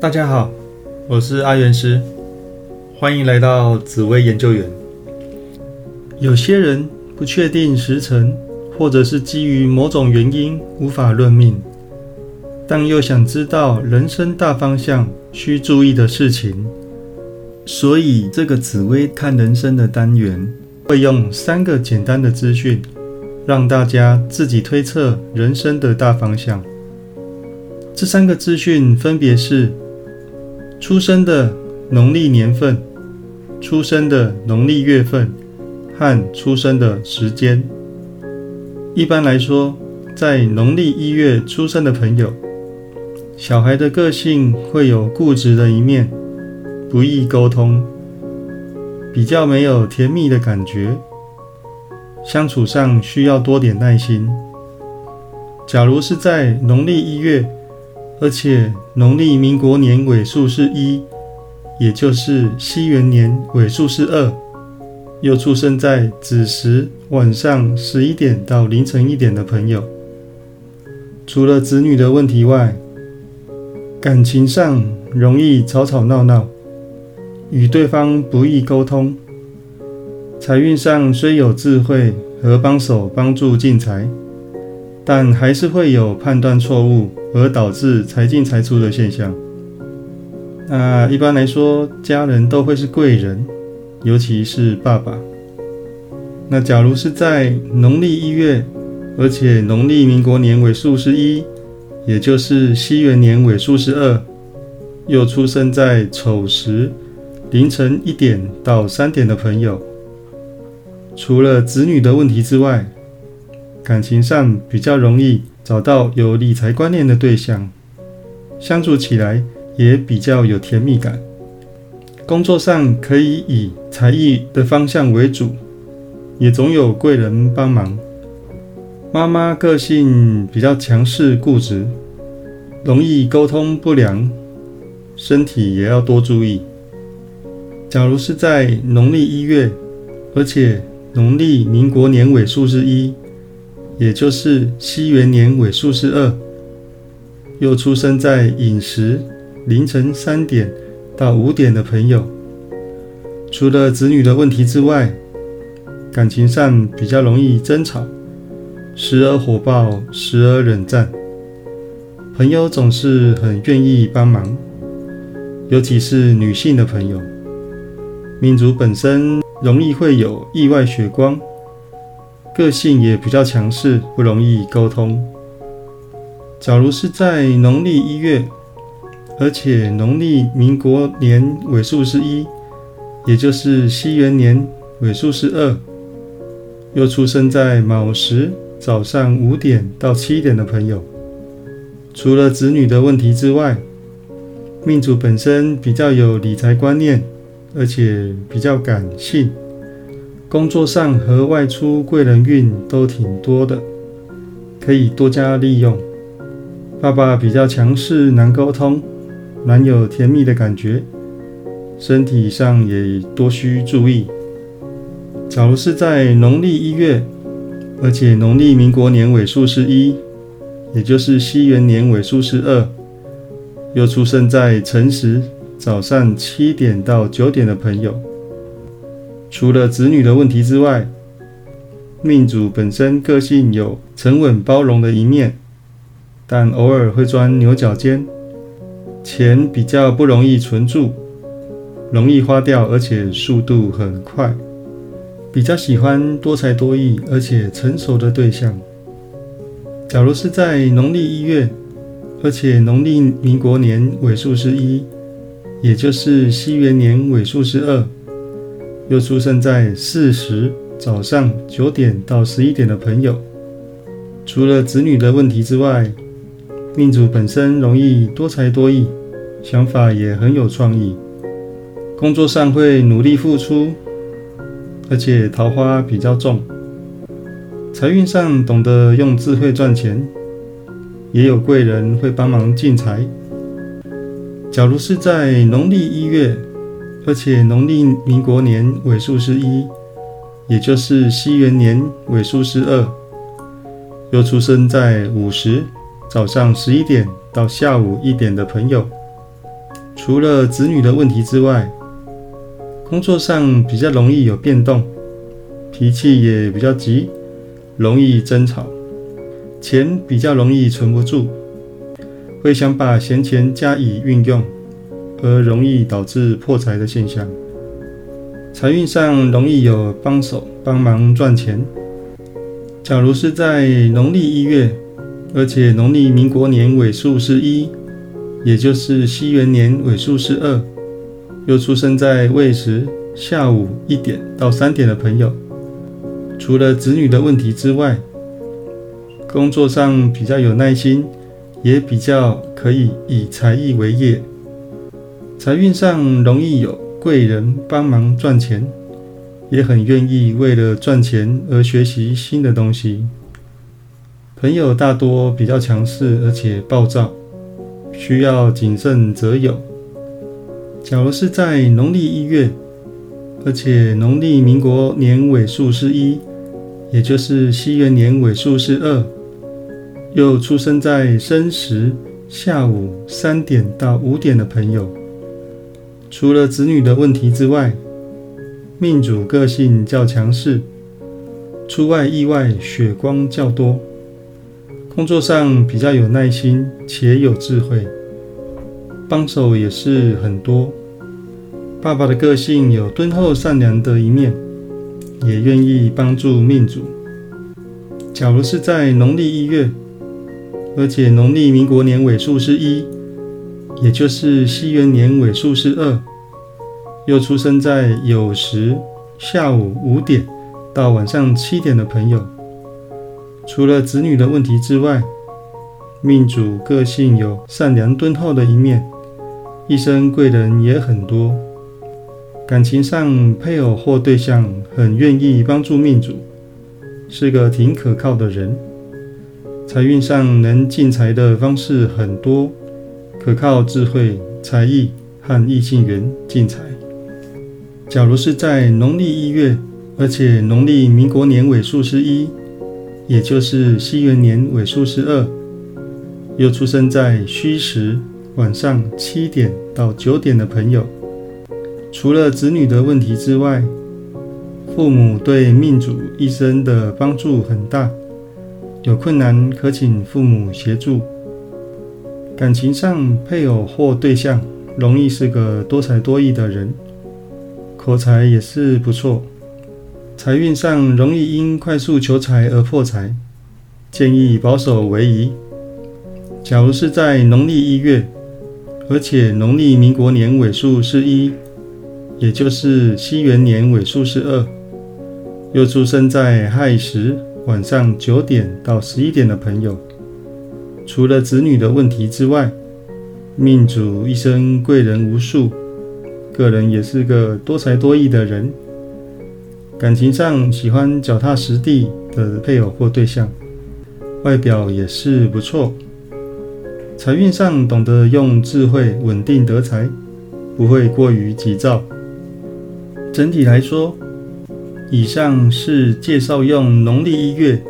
大家好，我是阿元师，欢迎来到紫薇研究员。有些人不确定时辰，或者是基于某种原因无法论命，但又想知道人生大方向需注意的事情，所以这个紫薇看人生的单元会用三个简单的资讯，让大家自己推测人生的大方向。这三个资讯分别是：出生的农历年份、出生的农历月份和出生的时间。一般来说，在农历一月出生的朋友，小孩的个性会有固执的一面，不易沟通，比较没有甜蜜的感觉，相处上需要多点耐心。假如是在农历一月，而且农历民国年尾数是一，也就是西元年尾数是二，又出生在子时晚上十一点到凌晨一点的朋友，除了子女的问题外，感情上容易吵吵闹闹，与对方不易沟通，财运上虽有智慧和帮手帮助进财。但还是会有判断错误而导致财进财出的现象。那一般来说，家人都会是贵人，尤其是爸爸。那假如是在农历一月，而且农历民国年尾数是一，也就是西元年尾数是二，又出生在丑时凌晨一点到三点的朋友，除了子女的问题之外，感情上比较容易找到有理财观念的对象，相处起来也比较有甜蜜感。工作上可以以才艺的方向为主，也总有贵人帮忙。妈妈个性比较强势固执，容易沟通不良，身体也要多注意。假如是在农历一月，而且农历民国年尾数是一。也就是西元年尾数是二，又出生在饮食凌晨三点到五点的朋友，除了子女的问题之外，感情上比较容易争吵，时而火爆，时而冷战。朋友总是很愿意帮忙，尤其是女性的朋友，命主本身容易会有意外血光。个性也比较强势，不容易沟通。假如是在农历一月，而且农历民国年尾数是一，也就是西元年尾数是二，又出生在卯时早上五点到七点的朋友，除了子女的问题之外，命主本身比较有理财观念，而且比较感性。工作上和外出贵人运都挺多的，可以多加利用。爸爸比较强势，难沟通，难有甜蜜的感觉，身体上也多需注意。假如是在农历一月，而且农历民国年尾数是一，也就是西元年尾数是二，又出生在辰时早上七点到九点的朋友。除了子女的问题之外，命主本身个性有沉稳包容的一面，但偶尔会钻牛角尖，钱比较不容易存住，容易花掉，而且速度很快，比较喜欢多才多艺而且成熟的对象。假如是在农历一月，而且农历民国年尾数是一，也就是西元年尾数是二。又出生在巳时早上九点到十一点的朋友，除了子女的问题之外，命主本身容易多才多艺，想法也很有创意，工作上会努力付出，而且桃花比较重，财运上懂得用智慧赚钱，也有贵人会帮忙进财。假如是在农历一月。而且农历民国年尾数是一，也就是西元年尾数是二，又出生在午时早上十一点到下午一点的朋友，除了子女的问题之外，工作上比较容易有变动，脾气也比较急，容易争吵，钱比较容易存不住，会想把闲钱加以运用，而容易导致破财的现象。财运上容易有帮手帮忙赚钱。假如是在农历一月，而且农历民国年尾数是一。也就是西元年尾数是二，又出生在未时下午一点到三点的朋友，除了子女的问题之外，工作上比较有耐心，也比较可以以才艺为业，财运上容易有贵人帮忙赚钱，也很愿意为了赚钱而学习新的东西。朋友大多比较强势，而且暴躁。需要谨慎择友。假如是在农历一月，而且农历民国年尾数是一，也就是西元年尾数是二，又出生在申时下午三点到五点的朋友，除了子女的问题之外，命主个性较强势，出外意外血光较多。工作上比较有耐心且有智慧，帮手也是很多。爸爸的个性有敦厚善良的一面，也愿意帮助命主。假如是在农历一月，而且农历民国年尾数是一，也就是西元年尾数是二，又出生在酉时下午五点到晚上七点的朋友。除了子女的问题之外，命主个性有善良敦厚的一面，一生贵人也很多。感情上，配偶或对象很愿意帮助命主，是个挺可靠的人。财运上能进财的方式很多，可靠智慧、才艺和异性缘进财。假如是在农历一月，而且农历民国年尾数是一。也就是西元年尾数是二，又出生在戌时晚上七点到九点的朋友，除了子女的问题之外，父母对命主一生的帮助很大，有困难可请父母协助。感情上，配偶或对象容易是个多才多艺的人，口才也是不错。财运上容易因快速求财而破财，建议保守为宜。假如是在农历一月，而且农历民国年尾数是一，也就是西元年尾数是二，又出生在亥时晚上九点到十一点的朋友，除了子女的问题之外，命主一生贵人无数，个人也是个多才多艺的人。感情上喜欢脚踏实地的配偶或对象，外表也是不错。财运上懂得用智慧稳定得财，不会过于急躁。整体来说，以上是介绍用农历一月、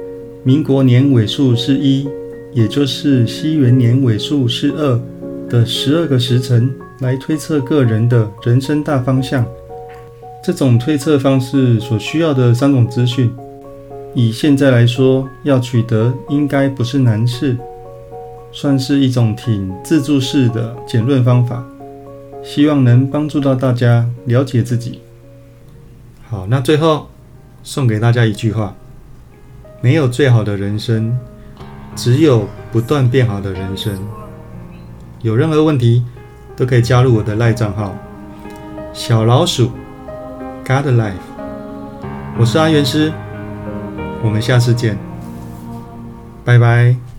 民国年尾数是一，也就是西元年尾数是二的十二个时辰来推测个人的人生大方向。这种推测方式所需要的三种资讯，以现在来说，要取得应该不是难事，算是一种挺自助式的简论方法，希望能帮助到大家了解自己。好，那最后送给大家一句话：没有最好的人生，只有不断变好的人生。有任何问题都可以加入我的赖账号小老鼠。God Life，我是阿元师，我们下次见，拜拜。